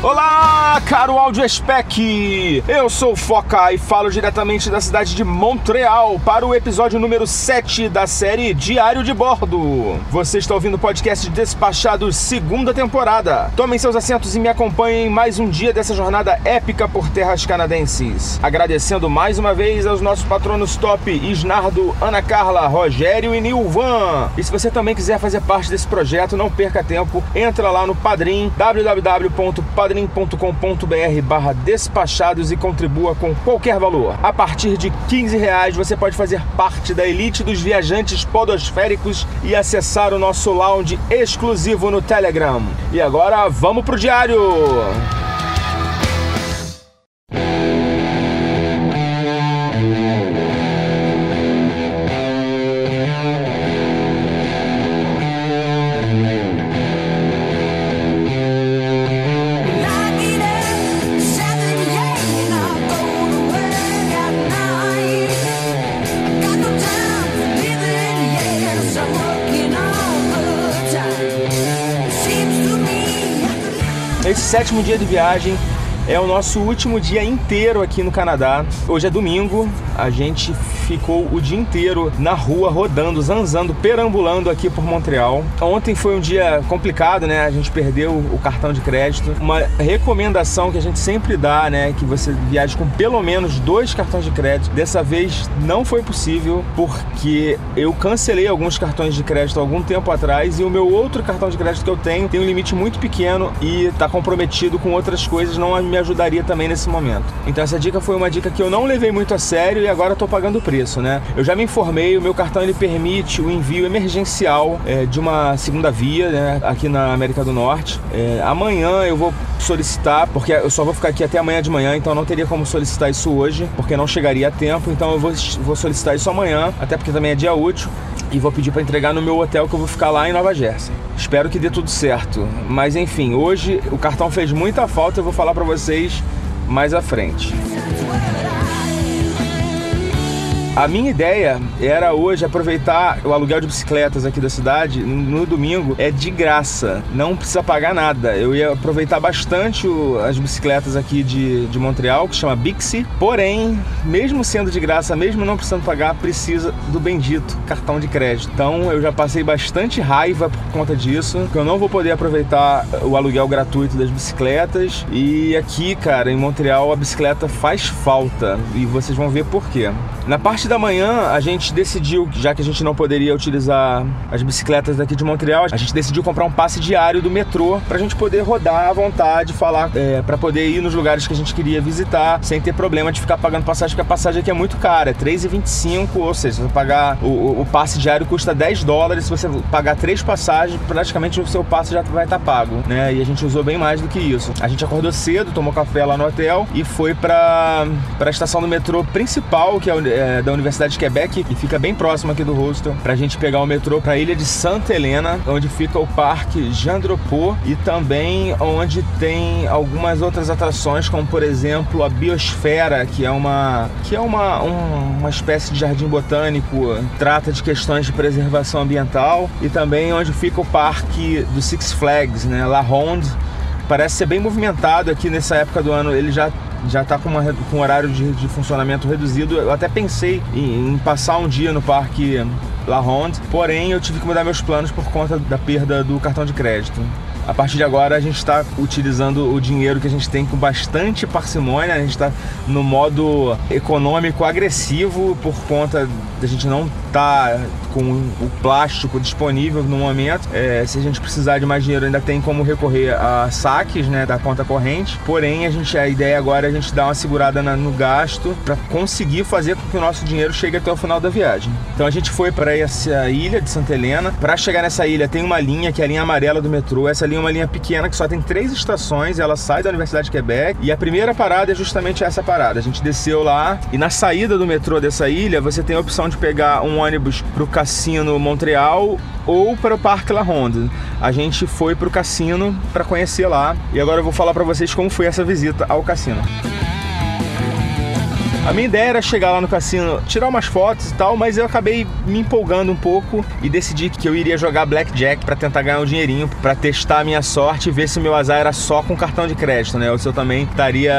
Olá, caro Audio Spec! Eu sou o Foca e falo diretamente da cidade de Montreal para o episódio número 7 da série Diário de Bordo. Você está ouvindo o podcast Despachados, segunda temporada. Tomem seus assentos e me acompanhem mais um dia dessa jornada épica por terras canadenses. Agradecendo mais uma vez aos nossos patronos top Isnardo, Ana Carla, Rogério e Nilvan. E se você também quiser fazer parte desse projeto, não perca tempo, entra lá no Padrim, www.padrim padrim.com.br barra despachados e contribua com qualquer valor. A partir de 15 reais você pode fazer parte da elite dos viajantes podosféricos e acessar o nosso lounge exclusivo no Telegram. E agora vamos pro diário! Esse sétimo dia de viagem é o nosso último dia inteiro aqui no Canadá. Hoje é domingo, a gente ficou o dia inteiro na rua, rodando, zanzando, perambulando aqui por Montreal. Ontem foi um dia complicado, né? A gente perdeu o cartão de crédito. Uma recomendação que a gente sempre dá, né? Que você viaje com pelo menos dois cartões de crédito. Dessa vez não foi possível porque eu cancelei alguns cartões de crédito algum tempo atrás e o meu outro cartão de crédito que eu tenho tem um limite muito pequeno e está comprometido com outras coisas, não me ajudaria também nesse momento. Então essa dica foi uma dica que eu não levei muito a sério e agora estou pagando o preço, né? Eu já me informei, o meu cartão ele permite o envio emergencial é, de uma segunda via, né? Aqui na América do Norte. É, amanhã eu vou solicitar, porque eu só vou ficar aqui até amanhã de manhã, então não teria como solicitar isso hoje, porque não chegaria a tempo. Então eu vou, vou solicitar isso amanhã, até porque também é dia útil e vou pedir para entregar no meu hotel que eu vou ficar lá em Nova Jersey. Espero que dê tudo certo. Mas enfim, hoje o cartão fez muita falta, eu vou falar para vocês mais à frente. A minha ideia era hoje aproveitar o aluguel de bicicletas aqui da cidade no domingo é de graça, não precisa pagar nada. Eu ia aproveitar bastante o, as bicicletas aqui de, de Montreal, que chama Bixi. Porém, mesmo sendo de graça, mesmo não precisando pagar, precisa do bendito cartão de crédito. Então eu já passei bastante raiva por conta disso, que eu não vou poder aproveitar o aluguel gratuito das bicicletas. E aqui, cara, em Montreal a bicicleta faz falta e vocês vão ver por quê. Na parte da manhã, a gente decidiu, já que a gente não poderia utilizar as bicicletas daqui de Montreal, a gente decidiu comprar um passe diário do metrô pra gente poder rodar à vontade, falar, é, para poder ir nos lugares que a gente queria visitar, sem ter problema de ficar pagando passagem, porque a passagem aqui é muito cara, é R$3,25, ou seja, se você pagar o, o, passe diário custa 10 dólares, se você pagar três passagens, praticamente o seu passe já vai estar tá pago, né? E a gente usou bem mais do que isso. A gente acordou cedo, tomou café lá no hotel e foi pra, pra estação do metrô principal, que é é, da Universidade de Quebec e fica bem próximo aqui do hostel pra gente pegar o metrô pra ilha de Santa Helena, onde fica o Parque Jandropô e também onde tem algumas outras atrações, como por exemplo a Biosfera, que é uma que é uma, um, uma espécie de jardim botânico, trata de questões de preservação ambiental e também onde fica o parque do Six Flags, né, La Ronde. Parece ser bem movimentado aqui nessa época do ano. Ele já já está com, com um horário de, de, funcionamento reduzido. Eu até pensei em, em, passar um dia no parque La Ronde, porém eu tive que mudar meus planos por conta da perda do cartão de crédito. A partir de agora a gente está utilizando o dinheiro que a gente tem com bastante parcimônia, a gente está no modo econômico agressivo por conta da gente não tá com o plástico disponível no momento. É, se a gente precisar de mais dinheiro, ainda tem como recorrer a saques né, da conta corrente. Porém, a, gente, a ideia agora é a gente dar uma segurada na, no gasto para conseguir fazer com que o nosso dinheiro chegue até o final da viagem. Então a gente foi para essa ilha de Santa Helena. Para chegar nessa ilha tem uma linha que é a linha amarela do metrô. Essa linha é uma linha pequena que só tem três estações. Ela sai da Universidade de Quebec e a primeira parada é justamente essa parada. A gente desceu lá e na saída do metrô dessa ilha você tem a opção de pegar um ônibus para o Cassino Montreal ou para o Parque La Ronde. A gente foi para o cassino para conhecer lá e agora eu vou falar para vocês como foi essa visita ao cassino. A minha ideia era chegar lá no cassino, tirar umas fotos e tal, mas eu acabei me empolgando um pouco e decidi que eu iria jogar blackjack para tentar ganhar um dinheirinho, para testar a minha sorte e ver se o meu azar era só com cartão de crédito, né? Ou se eu também estaria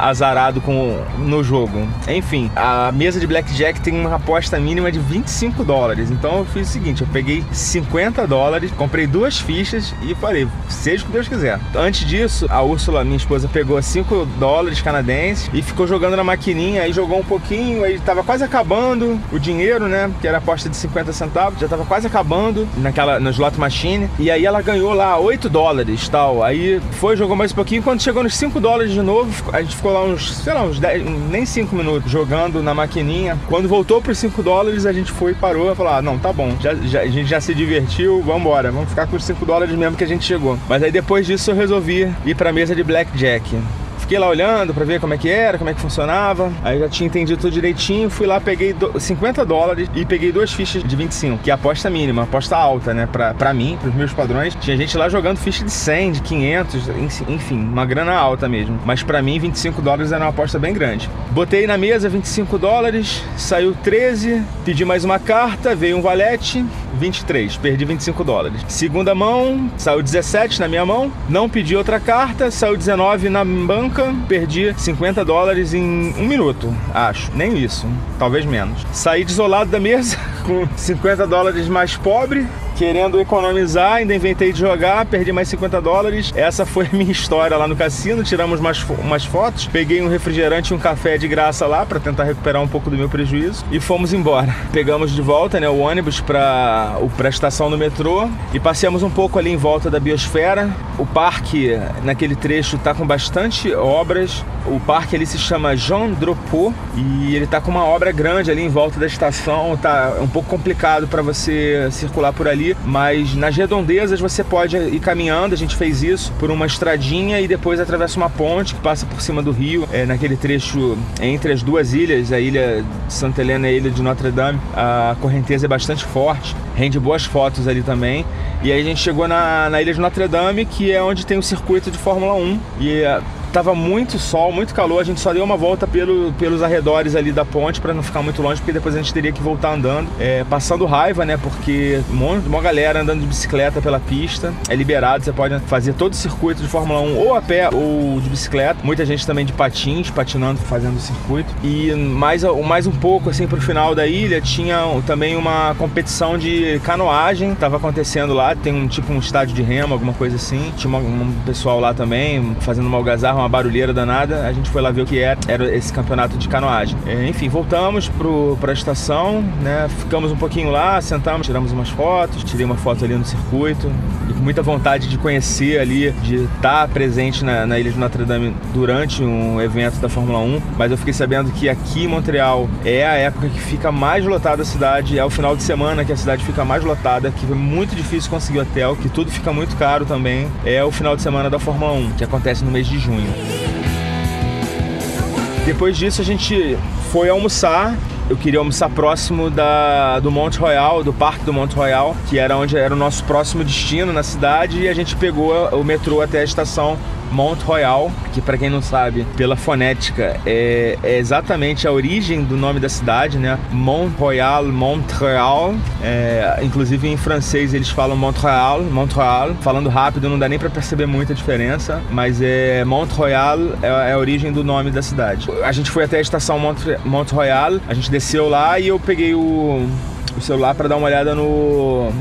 azarado com no jogo. Enfim, a mesa de blackjack tem uma aposta mínima de 25 dólares. Então eu fiz o seguinte, eu peguei 50 dólares, comprei duas fichas e falei, seja o que Deus quiser. Antes disso, a Úrsula, minha esposa, pegou 5 dólares canadenses e ficou jogando na maquininha aí jogou um pouquinho, aí tava quase acabando o dinheiro, né? Que era aposta de 50 centavos, já tava quase acabando naquela, no slot machine. E aí ela ganhou lá 8 dólares tal. Aí foi, jogou mais um pouquinho. Quando chegou nos 5 dólares de novo, a gente ficou lá uns, sei lá, uns 10, nem 5 minutos jogando na maquininha. Quando voltou pros 5 dólares, a gente foi, parou e falou: ah, não, tá bom, já, já, a gente já se divertiu, vambora, vamos ficar com os 5 dólares mesmo que a gente chegou. Mas aí depois disso eu resolvi ir pra mesa de blackjack. Fiquei lá olhando para ver como é que era, como é que funcionava. Aí já tinha entendido tudo direitinho. Fui lá, peguei 50 dólares e peguei duas fichas de 25, que é aposta mínima, aposta alta, né? Pra, pra mim, pros meus padrões. Tinha gente lá jogando ficha de 100, de 500, enfim, uma grana alta mesmo. Mas para mim, 25 dólares era uma aposta bem grande. Botei na mesa 25 dólares, saiu 13, pedi mais uma carta, veio um valete, 23, perdi 25 dólares. Segunda mão, saiu 17 na minha mão, não pedi outra carta, saiu 19 na banca perdi 50 dólares em um minuto, acho. Nem isso, talvez menos. Saí desolado da mesa com 50 dólares mais pobre querendo economizar, ainda inventei de jogar, perdi mais 50 dólares. Essa foi a minha história lá no cassino. Tiramos umas, umas fotos, peguei um refrigerante e um café de graça lá para tentar recuperar um pouco do meu prejuízo e fomos embora. Pegamos de volta né, o ônibus para a estação do metrô e passeamos um pouco ali em volta da biosfera. O parque naquele trecho está com bastante obras. O parque ali se chama Jean Drapeau e ele está com uma obra grande ali em volta da estação. Tá um pouco complicado para você circular por ali mas nas redondezas você pode ir caminhando. A gente fez isso por uma estradinha e depois atravessa uma ponte que passa por cima do rio, é, naquele trecho entre as duas ilhas, a ilha de Santa Helena e a ilha de Notre Dame. A correnteza é bastante forte, rende boas fotos ali também. E aí a gente chegou na, na ilha de Notre Dame, que é onde tem o circuito de Fórmula 1. E Tava muito sol, muito calor, a gente só deu uma volta pelo, pelos arredores ali da ponte para não ficar muito longe, porque depois a gente teria que voltar andando, é, passando raiva, né? Porque uma galera andando de bicicleta pela pista, é liberado, você pode fazer todo o circuito de Fórmula 1 ou a pé ou de bicicleta. Muita gente também de patins, patinando, fazendo o circuito. E mais, mais um pouco assim pro final da ilha tinha também uma competição de canoagem, tava acontecendo lá, tem um tipo um estádio de remo, alguma coisa assim. Tinha um pessoal lá também fazendo uma algazarra uma barulheira danada. A gente foi lá ver o que era, era esse campeonato de canoagem. É, enfim, voltamos para a estação, né? Ficamos um pouquinho lá, sentamos, tiramos umas fotos, tirei uma foto ali no circuito muita vontade de conhecer ali, de estar presente na, na Ilha de Notre Dame durante um evento da Fórmula 1. Mas eu fiquei sabendo que aqui em Montreal é a época que fica mais lotada a cidade, é o final de semana que a cidade fica mais lotada, que é muito difícil conseguir hotel, que tudo fica muito caro também. É o final de semana da Fórmula 1, que acontece no mês de junho. Depois disso a gente foi almoçar. Eu queria almoçar próximo da, do Monte Royal, do Parque do Monte Royal, que era onde era o nosso próximo destino na cidade, e a gente pegou o metrô até a estação Mont Royal, que para quem não sabe, pela fonética, é, é, exatamente a origem do nome da cidade, né? Mont Royal, Montreal. É, inclusive em francês eles falam Montreal, Montreal. Falando rápido não dá nem para perceber muita diferença, mas é Mont Royal é, é, a origem do nome da cidade. A gente foi até a estação Mont, Mont Royal, a gente desceu lá e eu peguei o, o celular para dar uma olhada no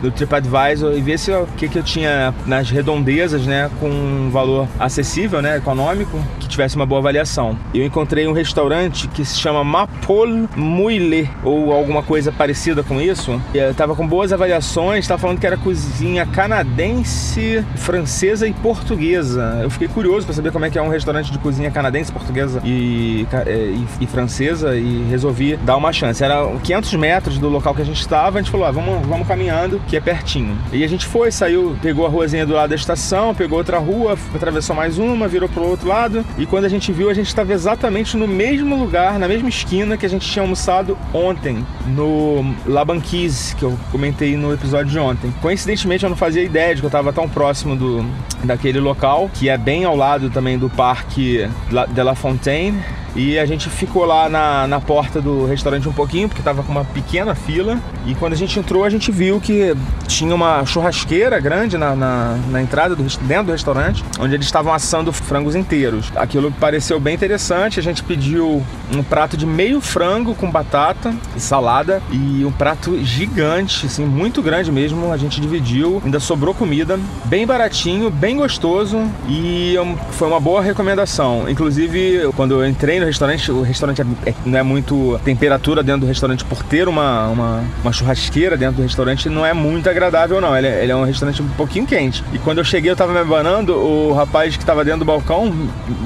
do TripAdvisor e ver se o que, que eu tinha nas redondezas, né, com um valor acessível, né, econômico, que tivesse uma boa avaliação. Eu encontrei um restaurante que se chama Mapol Muile ou alguma coisa parecida com isso. Eu tava com boas avaliações, tava falando que era cozinha canadense, francesa e portuguesa. Eu fiquei curioso para saber como é que é um restaurante de cozinha canadense, portuguesa e, e, e francesa e resolvi dar uma chance. Era 500 metros do local que a gente estava, a gente falou, ah, vamos, vamos caminhando, que é pertinho. E a gente foi, saiu, pegou a ruazinha do lado da estação, pegou outra rua, atravessou mais uma, virou pro outro lado. E quando a gente viu, a gente estava exatamente no mesmo lugar, na mesma esquina que a gente tinha almoçado ontem, no La Banquise, que eu comentei no episódio de ontem. Coincidentemente, eu não fazia ideia de que eu estava tão próximo do, daquele local, que é bem ao lado também do Parque de La Fontaine e a gente ficou lá na, na porta do restaurante um pouquinho, porque tava com uma pequena fila. E quando a gente entrou, a gente viu que tinha uma churrasqueira grande na, na, na entrada, do, dentro do restaurante, onde eles estavam assando frangos inteiros. Aquilo pareceu bem interessante. A gente pediu um prato de meio frango com batata e salada e um prato gigante, assim, muito grande mesmo. A gente dividiu, ainda sobrou comida, bem baratinho, bem gostoso e foi uma boa recomendação. Inclusive, quando eu entrei restaurante, o restaurante é, é, não é muito temperatura dentro do restaurante por ter uma, uma, uma churrasqueira dentro do restaurante, não é muito agradável não. Ele é, ele é, um restaurante um pouquinho quente. E quando eu cheguei, eu tava me abanando, o rapaz que tava dentro do balcão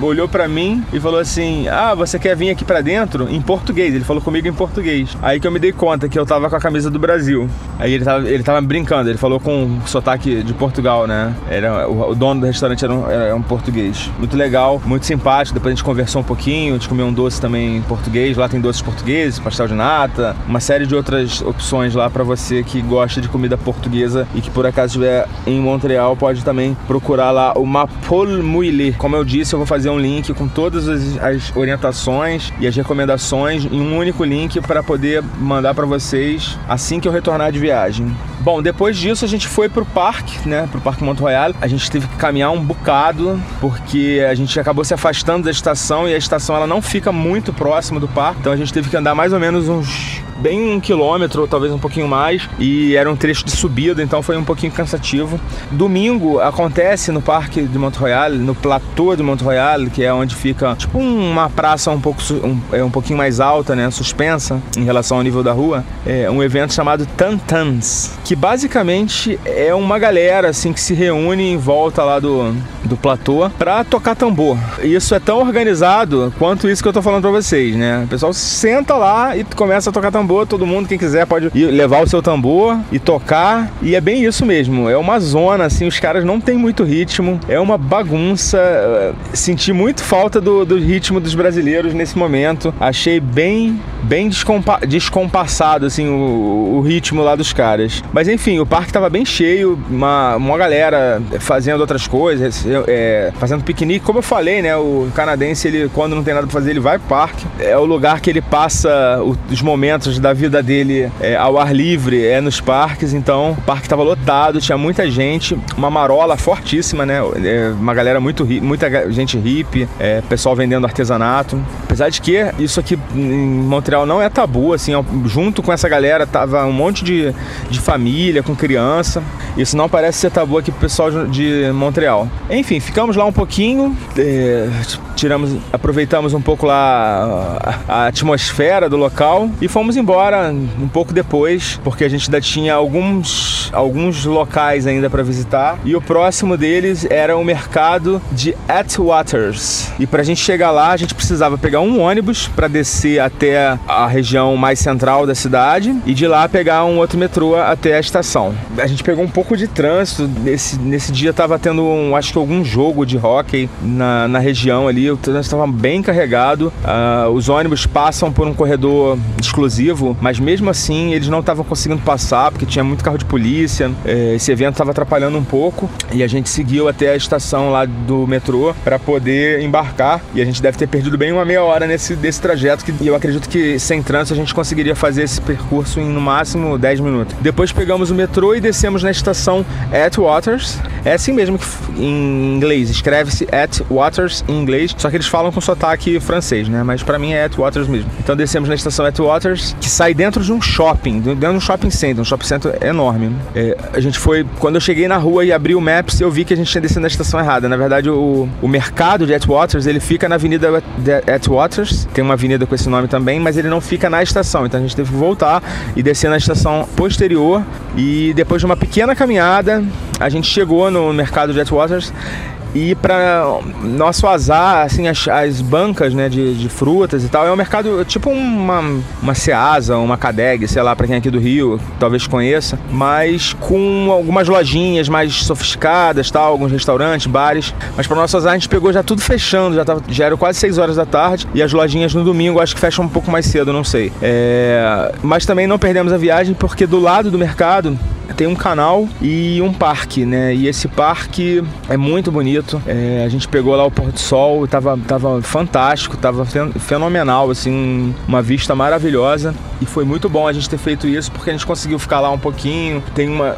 olhou para mim e falou assim: "Ah, você quer vir aqui para dentro?" Em português. Ele falou comigo em português. Aí que eu me dei conta que eu tava com a camisa do Brasil. Aí ele tava, ele tava brincando, ele falou com sotaque de Portugal, né? Era o, o dono do restaurante era um, era um português. Muito legal, muito simpático. Depois a gente conversou um pouquinho, comer um doce também em português. Lá tem doces portugueses, pastel de nata, uma série de outras opções lá para você que gosta de comida portuguesa e que por acaso estiver em Montreal, pode também procurar lá o Mapol Muile. Como eu disse, eu vou fazer um link com todas as, as orientações e as recomendações em um único link para poder mandar para vocês assim que eu retornar de viagem. Bom, depois disso a gente foi pro parque, né? Pro Parque Mont Royal. A gente teve que caminhar um bocado porque a gente acabou se afastando da estação e a estação ela não fica muito próximo do parque. Então a gente teve que andar mais ou menos uns bem um quilômetro, talvez um pouquinho mais, e era um trecho de subida, então foi um pouquinho cansativo. Domingo acontece no Parque de Mont Royal, no platô de Mont Royal, que é onde fica tipo uma praça um pouco um, é um pouquinho mais alta, né, suspensa em relação ao nível da rua, é um evento chamado Tantans, que basicamente é uma galera assim que se reúne em volta lá do, do platô para tocar tambor. Isso é tão organizado quanto isso que eu tô falando para vocês, né? O pessoal senta lá e começa a tocar tambor tambor, todo mundo, quem quiser, pode levar o seu tambor e tocar. E é bem isso mesmo. É uma zona, assim, os caras não tem muito ritmo. É uma bagunça. Senti muito falta do, do ritmo dos brasileiros nesse momento. Achei bem, bem descompa descompassado, assim, o, o, ritmo lá dos caras. Mas enfim, o parque tava bem cheio, uma, uma galera fazendo outras coisas, é, fazendo piquenique. Como eu falei, né? O canadense, ele, quando não tem nada pra fazer, ele vai pro parque. É o lugar que ele passa os momentos da vida dele é, ao ar livre é nos parques, então o parque estava lotado, tinha muita gente, uma marola fortíssima, né? É, uma galera muito muita gente hippie, é, pessoal vendendo artesanato. Apesar de que isso aqui em Montreal não é tabu, assim, junto com essa galera tava um monte de, de família, com criança. Isso não parece ser tabu aqui pro pessoal de Montreal. Enfim, ficamos lá um pouquinho, é, tiramos, aproveitamos um pouco lá a, a atmosfera do local e fomos embora um pouco depois, porque a gente ainda tinha alguns, alguns locais ainda para visitar. E o próximo deles era o mercado de Atwaters. E para a gente chegar lá, a gente precisava pegar um ônibus para descer até a região mais central da cidade e de lá pegar um outro metrô até a estação. A gente pegou um pouco de trânsito. Nesse, nesse dia tava tendo, um, acho que algum jogo de hockey na, na região ali o trânsito estava bem carregado. Uh, os ônibus passam por um corredor exclusivo, mas mesmo assim eles não estavam conseguindo passar porque tinha muito carro de polícia. Uh, esse evento estava atrapalhando um pouco e a gente seguiu até a estação lá do metrô para poder embarcar. E a gente deve ter perdido bem uma meia hora nesse desse trajeto que eu acredito que sem trânsito a gente conseguiria fazer esse percurso em no máximo 10 minutos. Depois pegamos o metrô e descemos na estação Atwaters. É assim mesmo que em inglês, escreve-se Atwaters em inglês, só que eles falam com sotaque francês, né? Mas para mim é Atwaters mesmo. Então descemos na estação Atwaters, sai dentro de um shopping, dentro de um shopping center, um shopping center enorme. É, a gente foi, quando eu cheguei na rua e abri o Maps, eu vi que a gente tinha descido na estação errada. Na verdade, o, o mercado de Atwaters, ele fica na Avenida Atwaters, tem uma avenida com esse nome também, mas ele não fica na estação. Então a gente teve que voltar e descer na estação posterior. E depois de uma pequena caminhada, a gente chegou no mercado de Atwaters e para nosso azar, assim, as, as bancas né, de, de, frutas e tal, é um mercado tipo uma, uma Ceasa, uma Cadeg, sei lá, para quem é aqui do Rio, talvez conheça, mas com algumas lojinhas mais sofisticadas, tal, alguns restaurantes, bares. Mas para nosso azar, a gente pegou já tudo fechando, já, tava, já era quase 6 horas da tarde e as lojinhas no domingo acho que fecham um pouco mais cedo, não sei. É... Mas também não perdemos a viagem porque do lado do mercado tem um canal e um parque, né? E esse parque é muito bonito. É, a gente pegou lá o pôr do sol, tava, tava fantástico, tava fenomenal, assim, uma vista maravilhosa. E foi muito bom a gente ter feito isso porque a gente conseguiu ficar lá um pouquinho. Tem uma.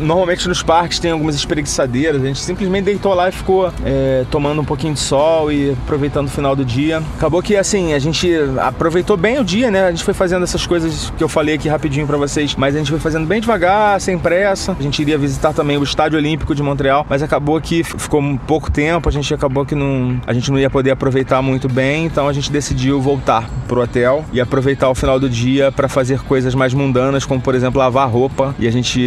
Normalmente nos parques tem algumas espreguiçadeiras. A gente simplesmente deitou lá e ficou é, tomando um pouquinho de sol e aproveitando o final do dia. Acabou que assim, a gente aproveitou bem o dia, né? A gente foi fazendo essas coisas que eu falei aqui rapidinho para vocês, mas a gente foi fazendo bem devagar, sem pressa. A gente iria visitar também o Estádio Olímpico de Montreal, mas acabou que ficou um pouco tempo, a gente acabou que não, a gente não ia poder aproveitar muito bem, então a gente decidiu voltar pro hotel e aproveitar o final do dia para fazer coisas mais mundanas, como por exemplo lavar roupa. E a gente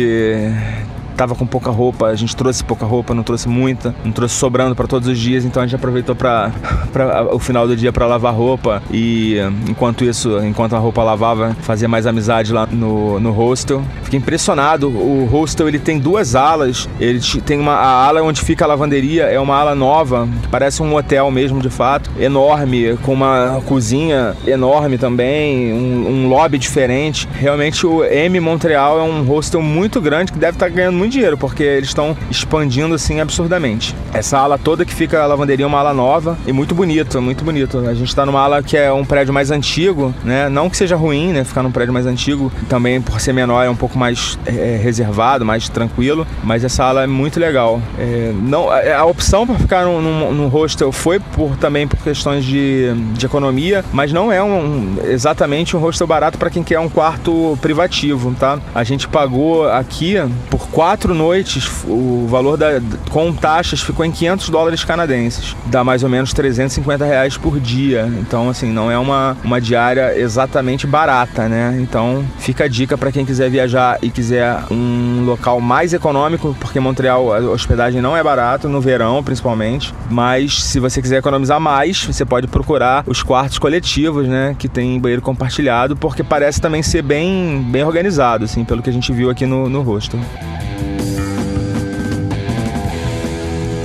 tava com pouca roupa, a gente trouxe pouca roupa, não trouxe muita, não trouxe sobrando para todos os dias, então a gente aproveitou para o final do dia para lavar roupa e enquanto isso, enquanto a roupa lavava, fazia mais amizade lá no, no hostel. Fiquei impressionado, o hostel ele tem duas alas, ele tem uma a ala onde fica a lavanderia, é uma ala nova, parece um hotel mesmo de fato, enorme, com uma cozinha enorme também, um, um lobby diferente. Realmente o M Montreal é um hostel muito grande que deve estar tá ganhando muito dinheiro, porque eles estão expandindo assim absurdamente. Essa ala toda que fica a lavanderia é uma ala nova e muito bonito, muito bonito. A gente está numa ala que é um prédio mais antigo, né? Não que seja ruim, né? Ficar num prédio mais antigo, também por ser menor é um pouco mais é, reservado, mais tranquilo, mas essa ala é muito legal. É, não, a, opção para ficar num, num, num, hostel foi por também por questões de, de economia, mas não é um, exatamente um hostel barato para quem quer um quarto privativo, tá? A gente pagou aqui por quatro quatro noites, o valor da, com taxas ficou em 500 dólares canadenses. Dá mais ou menos 350 reais por dia. Então, assim, não é uma, uma diária exatamente barata, né? Então, fica a dica para quem quiser viajar e quiser um local mais econômico, porque Montreal a hospedagem não é barato, no verão principalmente. Mas se você quiser economizar mais, você pode procurar os quartos coletivos, né? Que tem banheiro compartilhado, porque parece também ser bem, bem organizado, assim, pelo que a gente viu aqui no, no hostel.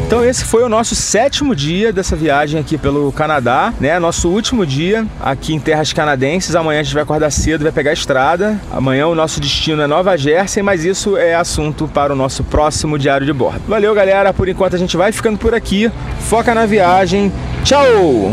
Então esse foi o nosso sétimo dia dessa viagem aqui pelo Canadá, né? Nosso último dia aqui em terras canadenses. Amanhã a gente vai acordar cedo, vai pegar a estrada. Amanhã o nosso destino é Nova Jersey, mas isso é assunto para o nosso próximo diário de bordo. Valeu, galera. Por enquanto a gente vai ficando por aqui. Foca na viagem. Tchau!